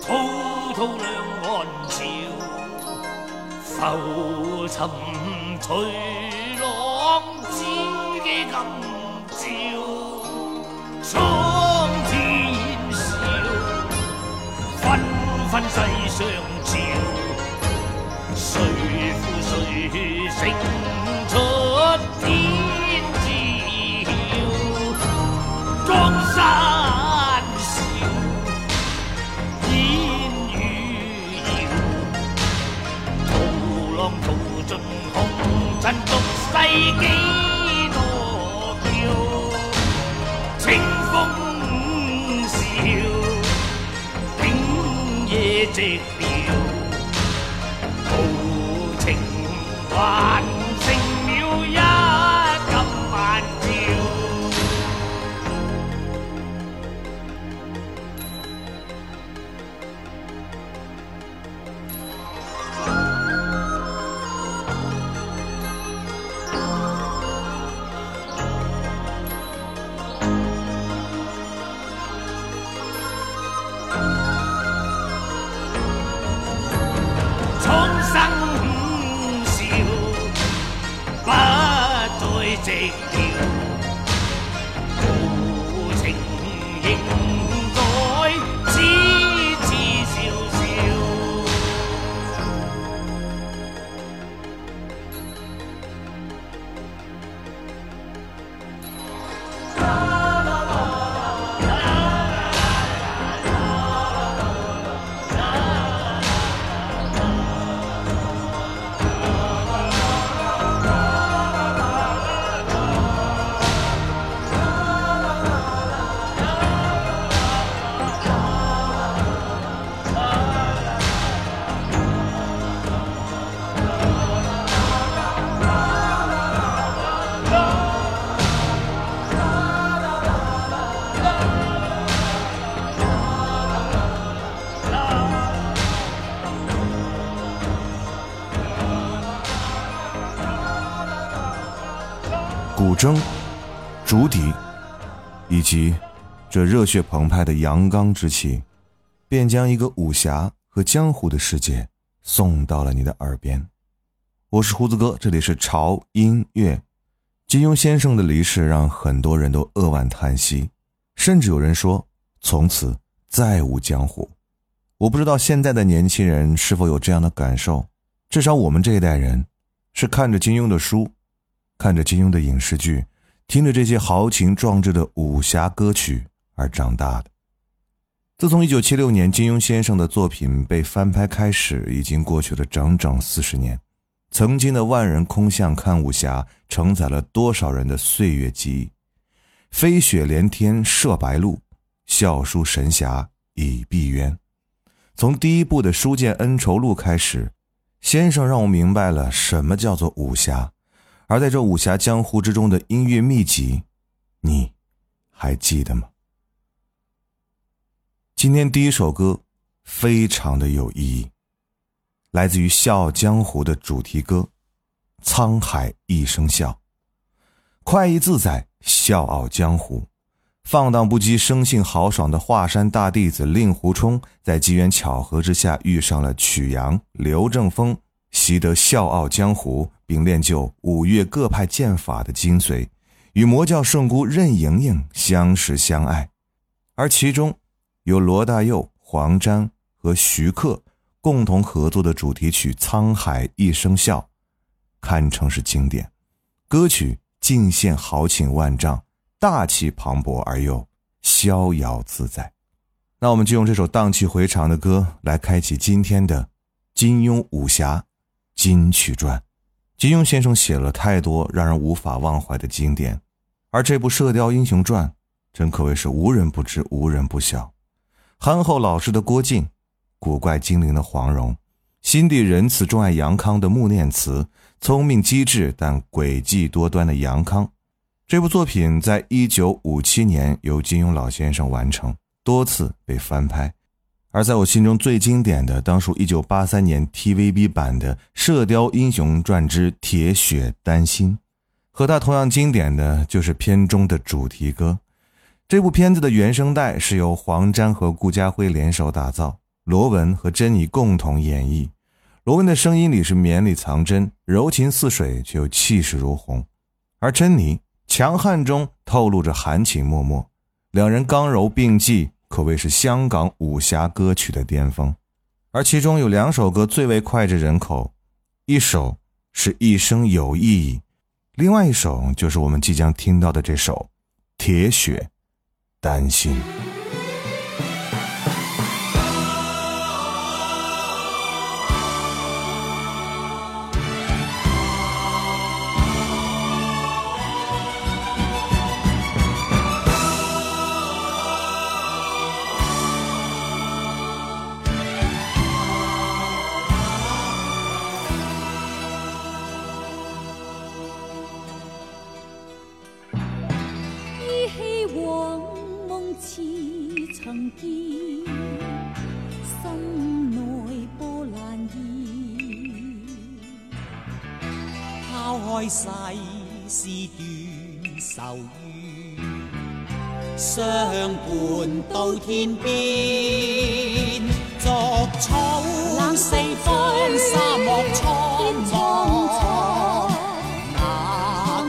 滔滔两岸潮，浮沉随浪，只记今朝。苍天笑，纷纷世上潮，谁负谁胜出？天？几多叫，清风笑，午夜寂寥，豪情话。及这热血澎湃的阳刚之气，便将一个武侠和江湖的世界送到了你的耳边。我是胡子哥，这里是潮音乐。金庸先生的离世让很多人都扼腕叹息，甚至有人说从此再无江湖。我不知道现在的年轻人是否有这样的感受，至少我们这一代人，是看着金庸的书，看着金庸的影视剧。听着这些豪情壮志的武侠歌曲而长大的。自从一九七六年金庸先生的作品被翻拍开始，已经过去了整整四十年。曾经的万人空巷看武侠，承载了多少人的岁月记忆？飞雪连天射白鹿，笑书神侠倚碧鸳。从第一部的《书剑恩仇录》开始，先生让我明白了什么叫做武侠。而在这武侠江湖之中的音乐秘籍，你还记得吗？今天第一首歌非常的有意义，来自于《笑傲江湖》的主题歌《沧海一声笑》，快意自在，笑傲江湖。放荡不羁、生性豪爽的华山大弟子令狐冲，在机缘巧合之下遇上了曲阳刘正风，习得《笑傲江湖》。并练就五岳各派剑法的精髓，与魔教圣姑任盈盈相识相爱，而其中由罗大佑、黄沾和徐克共同合作的主题曲《沧海一声笑》，堪称是经典，歌曲尽显豪情万丈、大气磅礴而又逍遥自在。那我们就用这首荡气回肠的歌来开启今天的《金庸武侠金曲传》。金庸先生写了太多让人无法忘怀的经典，而这部《射雕英雄传》真可谓是无人不知，无人不晓。憨厚老实的郭靖，古怪精灵的黄蓉，心地仁慈、钟爱杨康的穆念慈，聪明机智但诡计多端的杨康。这部作品在一九五七年由金庸老先生完成，多次被翻拍。而在我心中最经典的，当属1983年 TVB 版的《射雕英雄传之铁血丹心》，和它同样经典的就是片中的主题歌。这部片子的原声带是由黄沾和顾嘉辉联手打造，罗文和珍妮共同演绎。罗文的声音里是绵里藏针，柔情似水，却又气势如虹；而珍妮，强悍中透露着含情脉脉，两人刚柔并济。可谓是香港武侠歌曲的巅峰，而其中有两首歌最为脍炙人口，一首是一生有意义，另外一首就是我们即将听到的这首《铁血丹心》。游缘，相伴到天边。作草，四方，沙漠苍茫，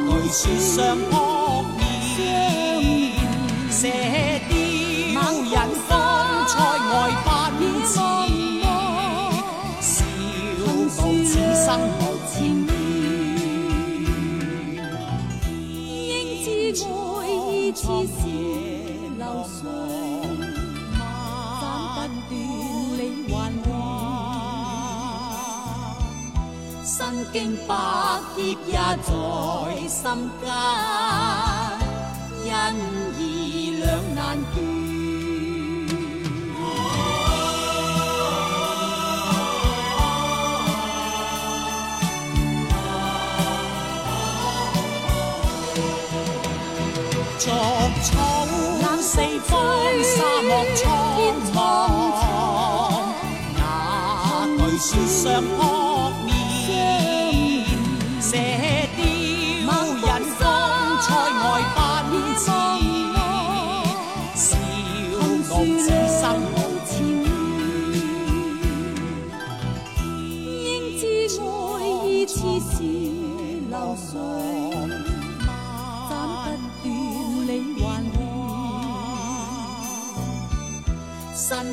那句雪相？身经百劫也在心间，恩义两难决。啊啊啊啊啊啊啊啊啊啊啊啊啊啊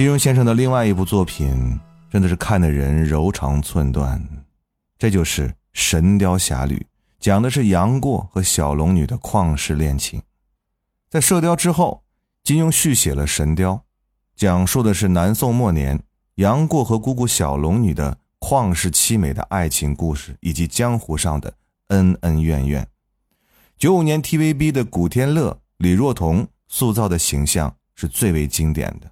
金庸先生的另外一部作品，真的是看的人柔肠寸断，这就是《神雕侠侣》，讲的是杨过和小龙女的旷世恋情。在《射雕》之后，金庸续写了《神雕》，讲述的是南宋末年杨过和姑姑小龙女的旷世凄美的爱情故事，以及江湖上的恩恩怨怨。九五年 TVB 的古天乐、李若彤塑造的形象是最为经典的。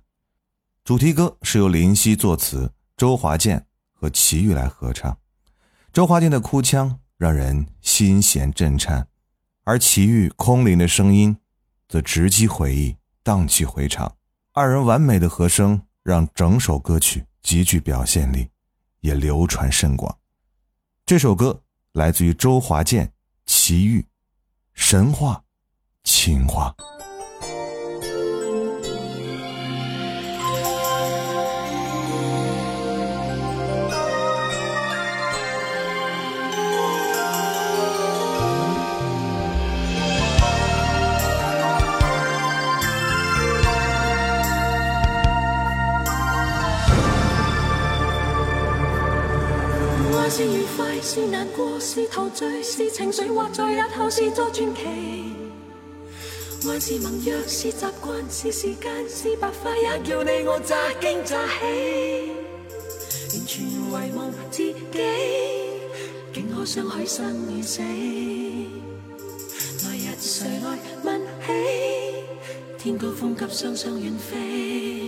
主题歌是由林夕作词，周华健和齐豫来合唱。周华健的哭腔让人心弦震颤，而齐豫空灵的声音则直击回忆，荡气回肠。二人完美的和声让整首歌曲极具表现力，也流传甚广。这首歌来自于周华健、齐豫，《神话》《情话》。是难过，是陶醉，是情绪或在日后，是作传奇。爱是盟约，是习惯，是时间，是白发，也叫你我乍惊乍喜。完全遗忘自己，竟可相许生与死。来日谁来问起？天高风急，双双远飞。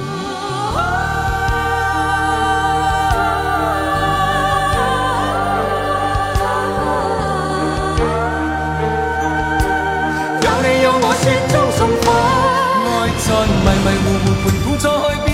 在湖畔，苦再編。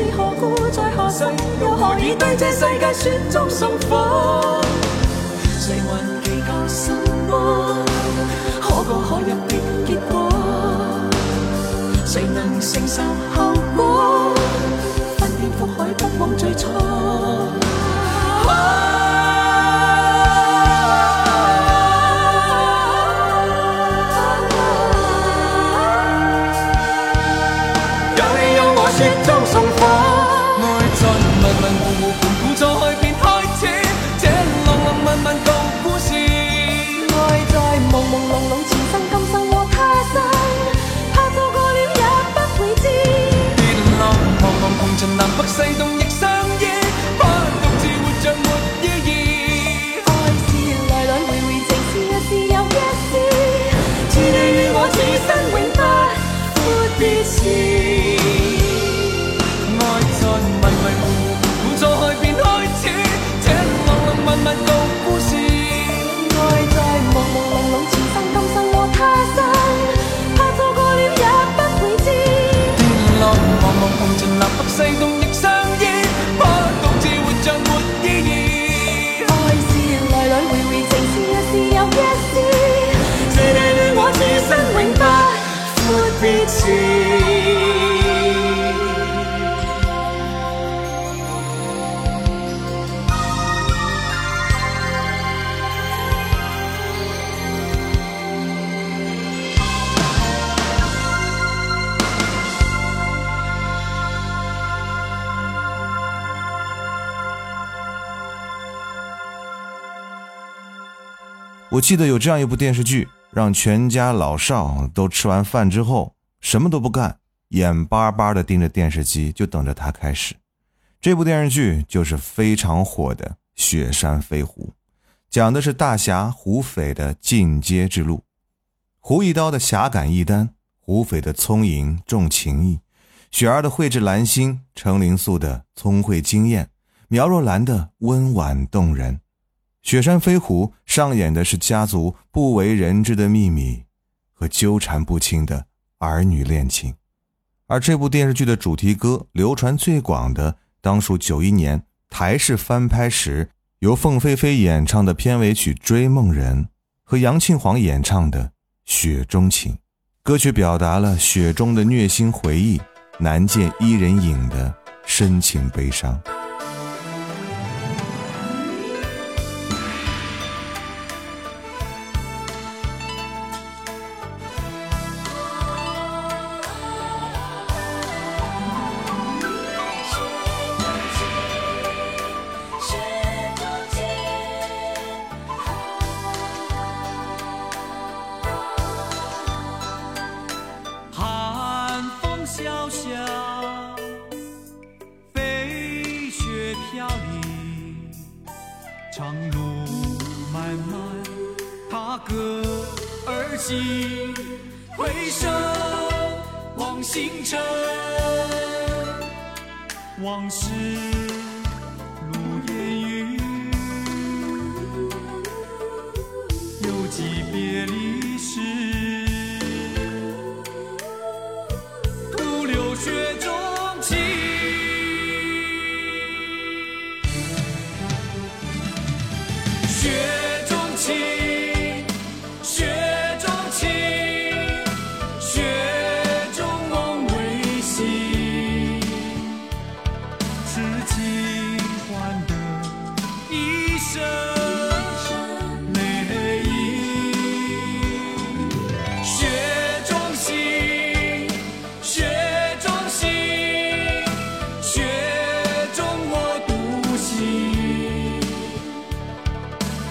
是何故在何世，又何以对这世界雪中送火？谁还计较什么？可过可入的结果，谁能承受后果？to 我记得有这样一部电视剧，让全家老少都吃完饭之后什么都不干，眼巴巴地盯着电视机，就等着它开始。这部电视剧就是非常火的《雪山飞狐》，讲的是大侠胡斐的进阶之路，胡一刀的侠肝义胆，胡斐的聪颖重情义，雪儿的蕙质兰心，程灵素的聪慧惊艳，苗若兰的温婉动人。《雪山飞狐》上演的是家族不为人知的秘密和纠缠不清的儿女恋情，而这部电视剧的主题歌流传最广的当属九一年台式翻拍时由凤飞飞演唱的片尾曲《追梦人》和杨庆煌演唱的《雪中情》。歌曲表达了雪中的虐心回忆，难见伊人影的深情悲伤。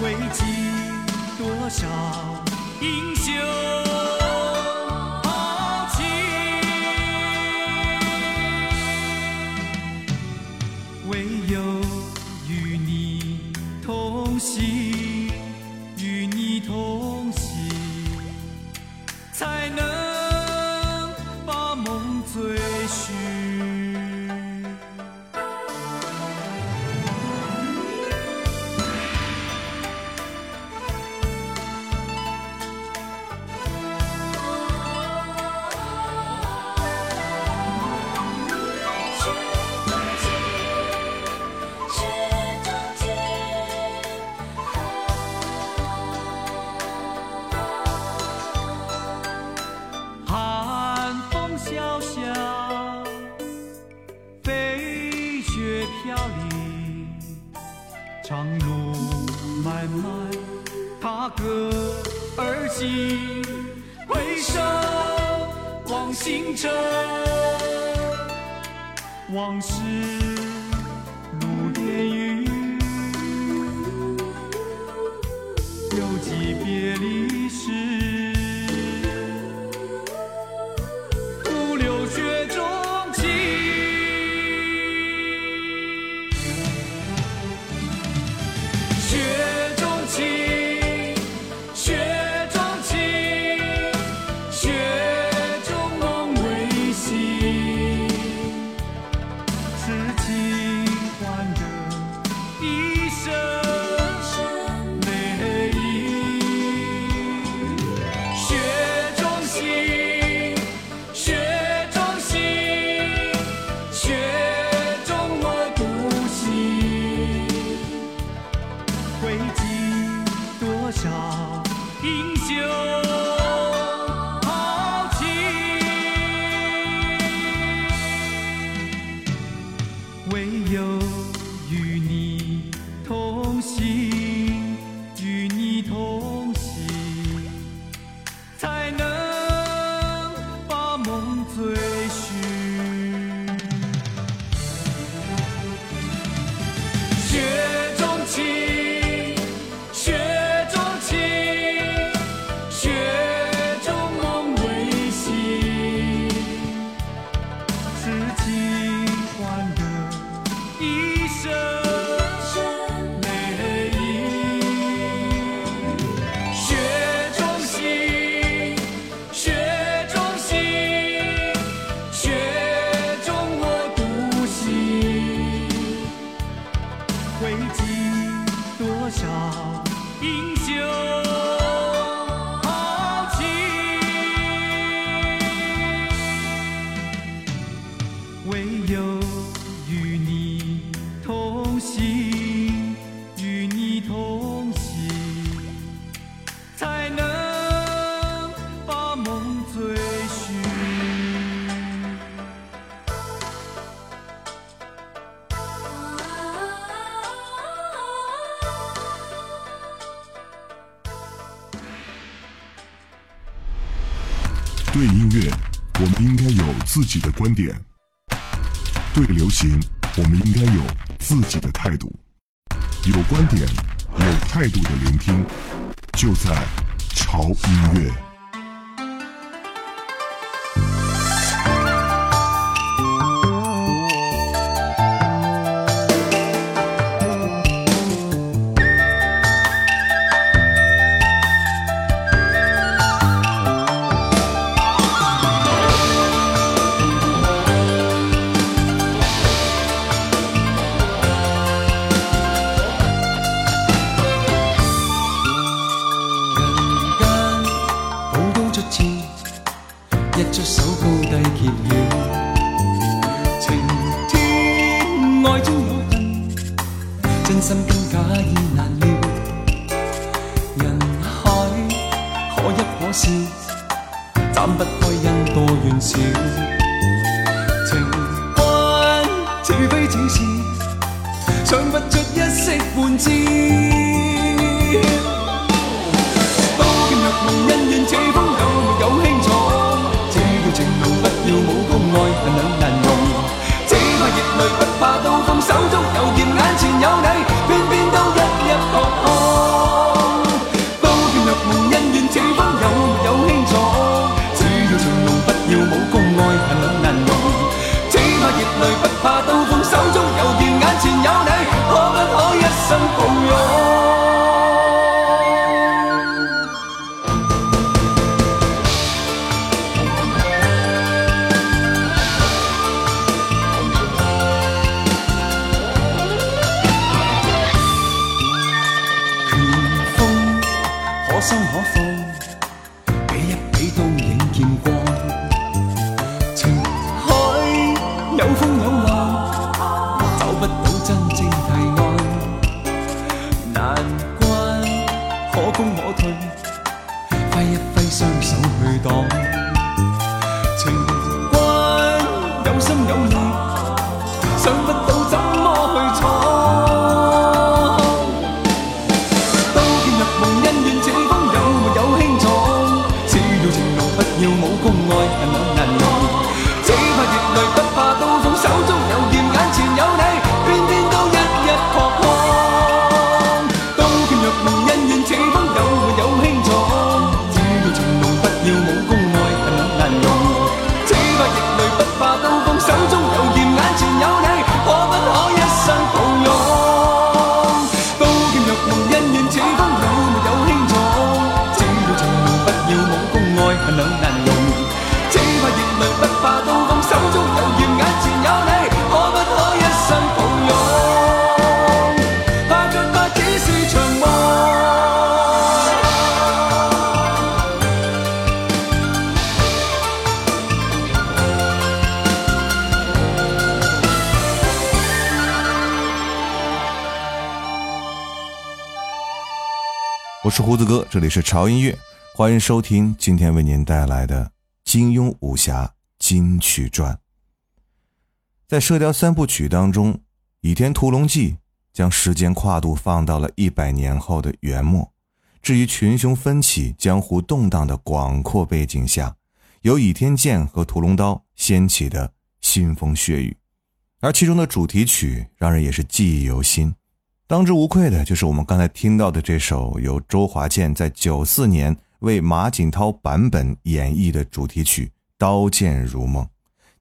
会祭多少英雄？离别离时。Buen día. 是胡子哥，这里是潮音乐，欢迎收听今天为您带来的《金庸武侠金曲传》。在《射雕三部曲》当中，《倚天屠龙记》将时间跨度放到了一百年后的元末，至于群雄纷起、江湖动荡的广阔背景下，由倚天剑和屠龙刀掀起的腥风血雨，而其中的主题曲让人也是记忆犹新。当之无愧的就是我们刚才听到的这首由周华健在九四年为马景涛版本演绎的主题曲《刀剑如梦》，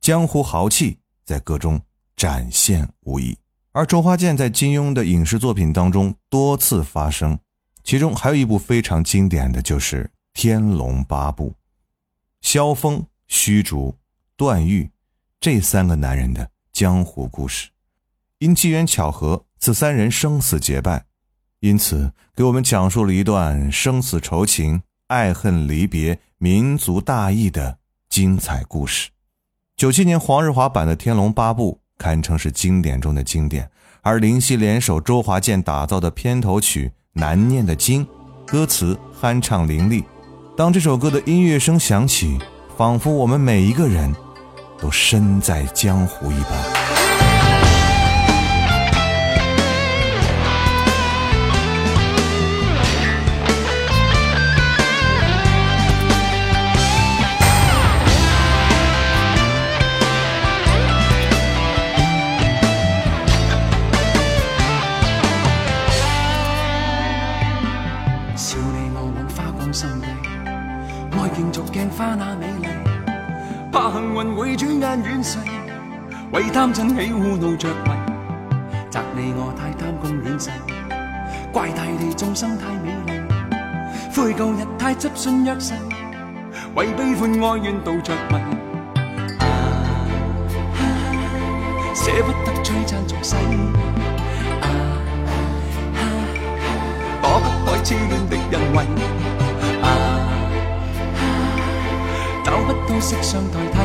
江湖豪气在歌中展现无遗。而周华健在金庸的影视作品当中多次发声，其中还有一部非常经典的就是《天龙八部》，萧峰、虚竹、段誉这三个男人的江湖故事，因机缘巧合。此三人生死结拜，因此给我们讲述了一段生死酬情、爱恨离别、民族大义的精彩故事。九七年黄日华版的《天龙八部》堪称是经典中的经典，而林夕联手周华健打造的片头曲《难念的经》，歌词酣畅淋漓。当这首歌的音乐声响起，仿佛我们每一个人都身在江湖一般。幸运会转眼远逝，为贪嗔喜恶怒着迷，责你我太贪功恋势，怪大地众生太美丽，悔旧日太执信约誓，为悲欢哀怨妒着迷，啊，舍不得璀璨俗世，啊，躲不开痴恋的人惠。不到色相代替，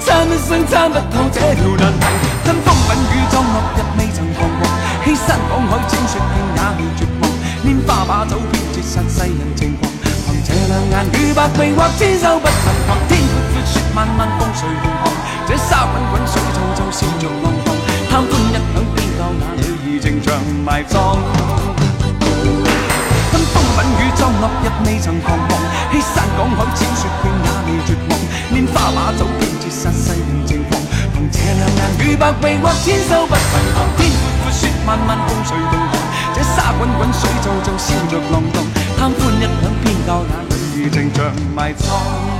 参一生参不透这条难题。听风闻雨中落日未曾彷徨，欺山赶海千雪遍也未绝望。拈花把酒偏折煞世人情狂，凭这两眼与百臂或千手不能防。天阔阔雪漫漫风随浪荡，这沙滚滚水皱皱笑着浪荡。贪欢一两天教哪女儿情长埋葬。风吻雨、霜落，日未曾彷徨。欺山赶海，千雪径也未绝望。拈花把酒，偏折煞世人情狂。凭这两眼，与百臂或千手不能防。天阔阔，雪漫漫，共谁同航？这沙滚滚，水皱皱，笑着浪荡。贪欢一晌，偏教那女儿情长埋葬。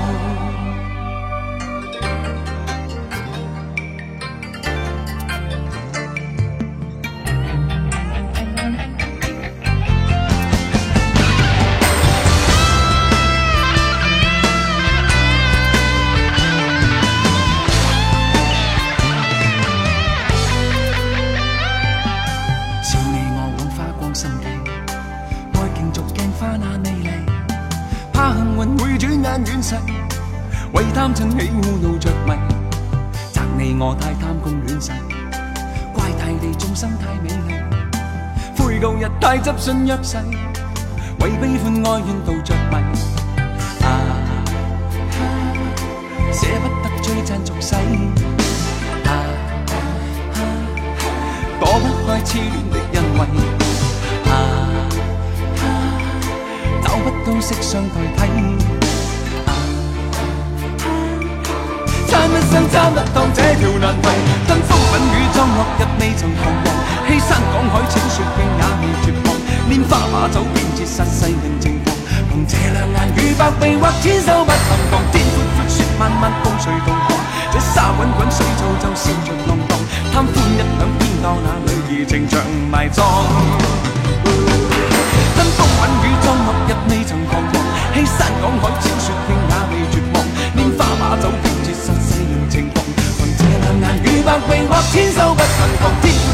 贪嗔喜恶怒着迷，责你我太贪功恋势，怪大地众生太美丽，悔旧日太执信约誓，为悲欢哀怨妒着迷。啊哈，舍不得追赞俗世。啊哈，躲不开痴恋的欣慰。啊哈，找不到色相代替。一生争不到这条难题。登风顶雨中落日未曾彷徨，欺山赶海千雪径也未绝望，拈花把酒编织出世情狂，凭这两眼与百臂或千手不能防，天阔阔雪漫漫风随浪狂，这沙滚滚水皱皱笑着浪荡，贪欢一晌偏教那女儿情长埋葬。登风顶雨中落日未曾彷徨，欺山赶海千雪径也未绝望，拈花把酒。或命或天收，不曾负天。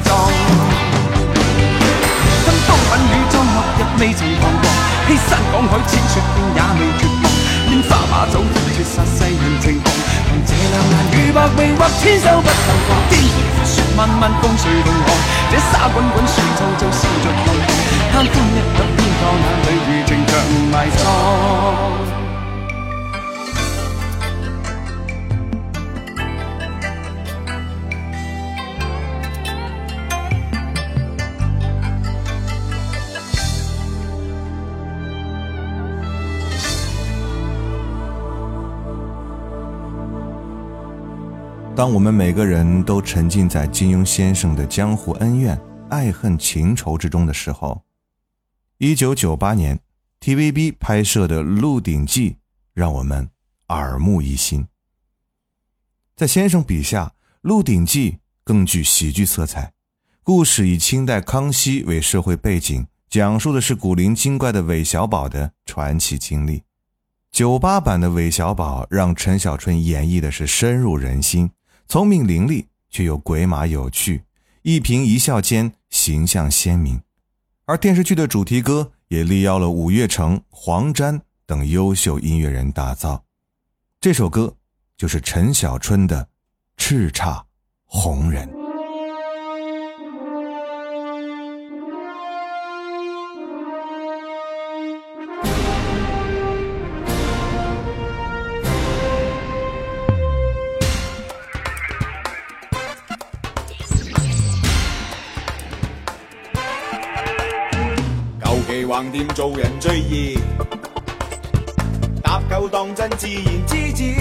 葬。登风困雨中落日未曾彷徨，欺山赶海千锤也未绝望。练花马走尽绝煞世人情狂，凭这两眼如白眉或千手不胜狂。天阔阔雪漫漫，共谁同航？这沙滚滚水皱皱笑着狂，贪欢一刻偏到哪里？如情长埋葬。当我们每个人都沉浸在金庸先生的江湖恩怨、爱恨情仇之中的时候，一九九八年 TVB 拍摄的《鹿鼎记》让我们耳目一新。在先生笔下，《鹿鼎记》更具喜剧色彩，故事以清代康熙为社会背景，讲述的是古灵精怪的韦小宝的传奇经历。九八版的韦小宝让陈小春演绎的是深入人心。聪明伶俐，却又鬼马有趣，一颦一笑间形象鲜明。而电视剧的主题歌也力邀了五月城、黄沾等优秀音乐人打造，这首歌就是陈小春的《叱咤红人》。做人最易，搭救当真自然知至。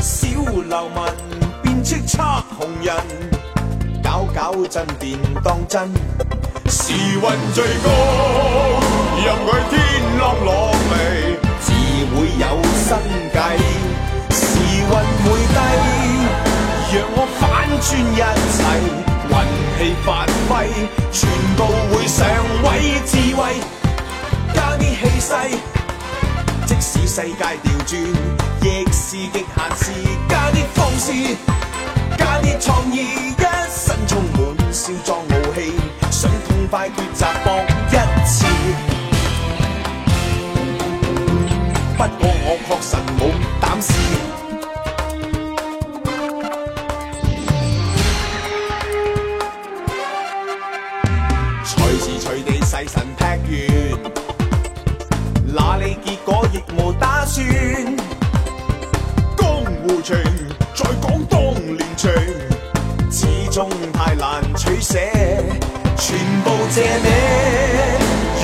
小流民变叱咤红人，搞搞震便当真。时运最高，任佢天落落地，自会有新计。时运会低，让我反转一切。气发挥，全部会上位，智慧加啲气势，即使世界调转，亦是极限时，加啲方式，加啲创意，一身充满少壮武器，想痛快抉择搏一次，不过我确实冇胆试。大神劈完，哪里结果亦无打算。江湖情在广东乱情，始终太难取舍。全部借你，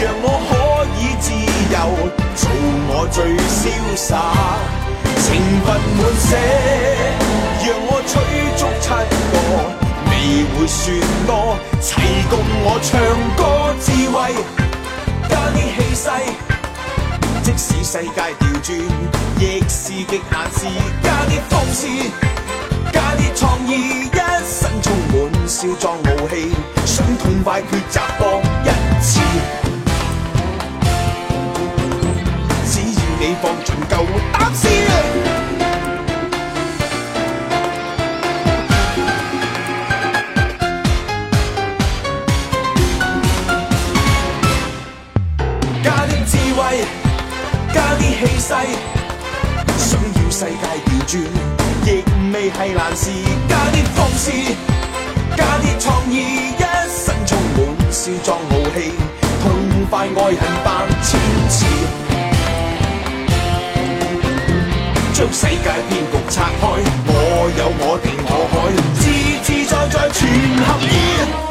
让我可以自由做我最潇洒，情份满泻，让我取足彩。你会说多，齐共我唱歌，智慧加啲气势，即使世界调转，亦是极限时加啲放肆，加啲创意，一身充满少壮武器，想痛快抉择搏一次。只要你放尽够胆。亦未系难事，加啲方肆，加啲创意，一身充满笑装傲气，痛快爱恨扮千次，将世界骗局拆开，我有我地我海，自自在在全合意。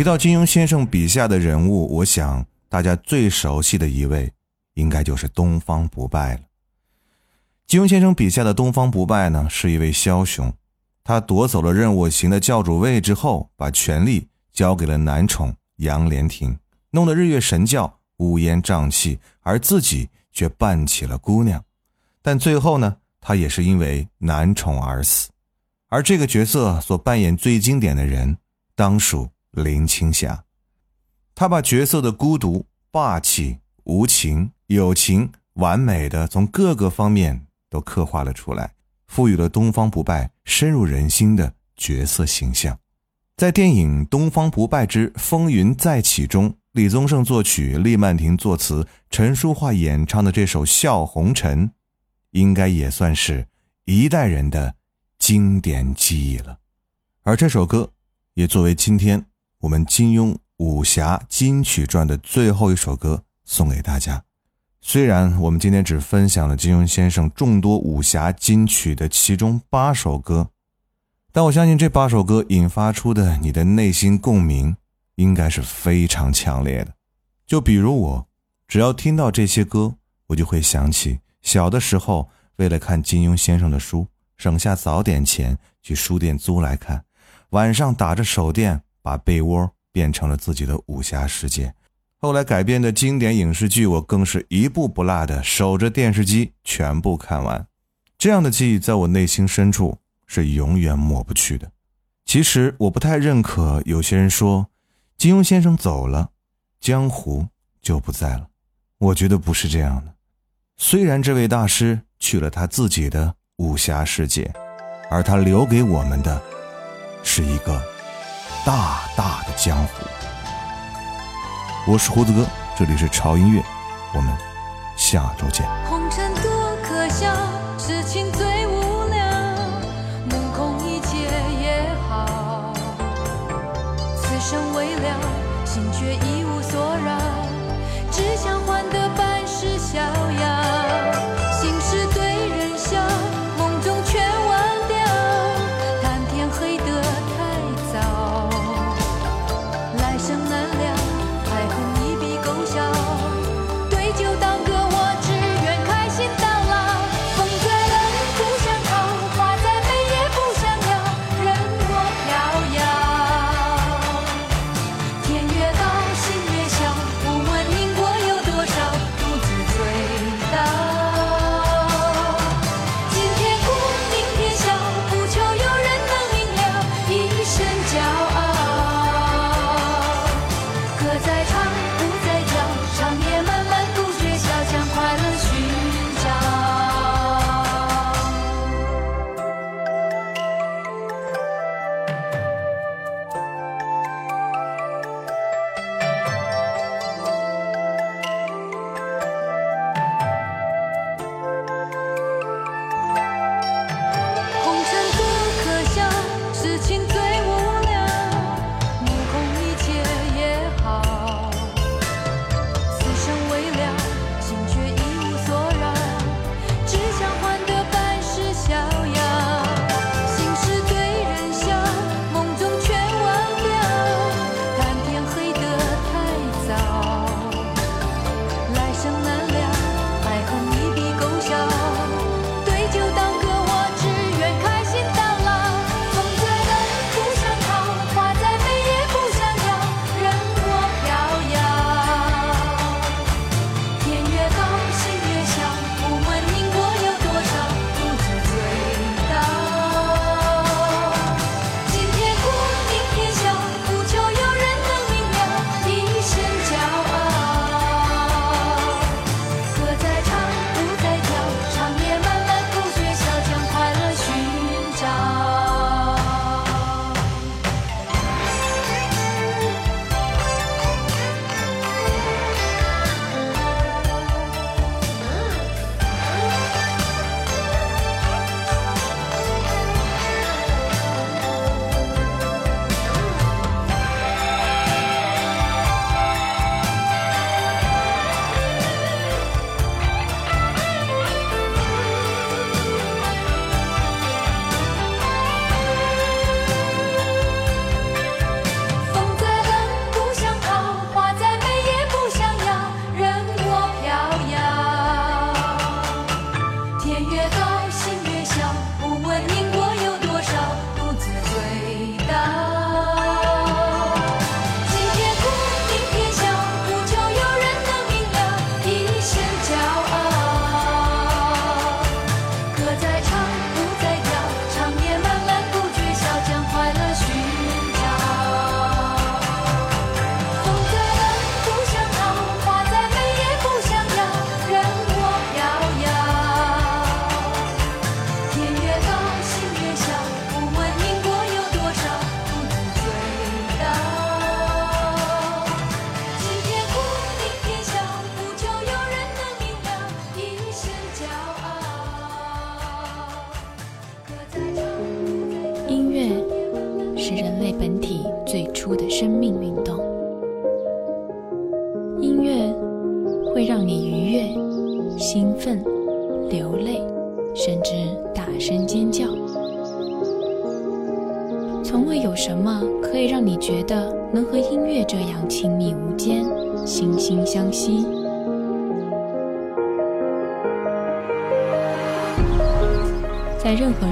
提到金庸先生笔下的人物，我想大家最熟悉的一位，应该就是东方不败了。金庸先生笔下的东方不败呢，是一位枭雄，他夺走了任我行的教主位置后，把权力交给了男宠杨莲亭，弄得日月神教乌烟瘴气，而自己却扮起了姑娘。但最后呢，他也是因为男宠而死。而这个角色所扮演最经典的人，当属。林青霞，她把角色的孤独、霸气、无情、友情，完美的从各个方面都刻画了出来，赋予了东方不败深入人心的角色形象。在电影《东方不败之风云再起》中，李宗盛作曲，厉曼婷作词，陈淑桦演唱的这首《笑红尘》，应该也算是一代人的经典记忆了。而这首歌也作为今天。我们金庸武侠金曲传的最后一首歌送给大家。虽然我们今天只分享了金庸先生众多武侠金曲的其中八首歌，但我相信这八首歌引发出的你的内心共鸣应该是非常强烈的。就比如我，只要听到这些歌，我就会想起小的时候为了看金庸先生的书，省下早点钱去书店租来看，晚上打着手电。把被窝变成了自己的武侠世界，后来改编的经典影视剧，我更是一部不落的守着电视机全部看完。这样的记忆在我内心深处是永远抹不去的。其实我不太认可有些人说金庸先生走了，江湖就不在了。我觉得不是这样的。虽然这位大师去了他自己的武侠世界，而他留给我们的，是一个。大大的江湖，我是胡子哥，这里是潮音乐，我们下周见。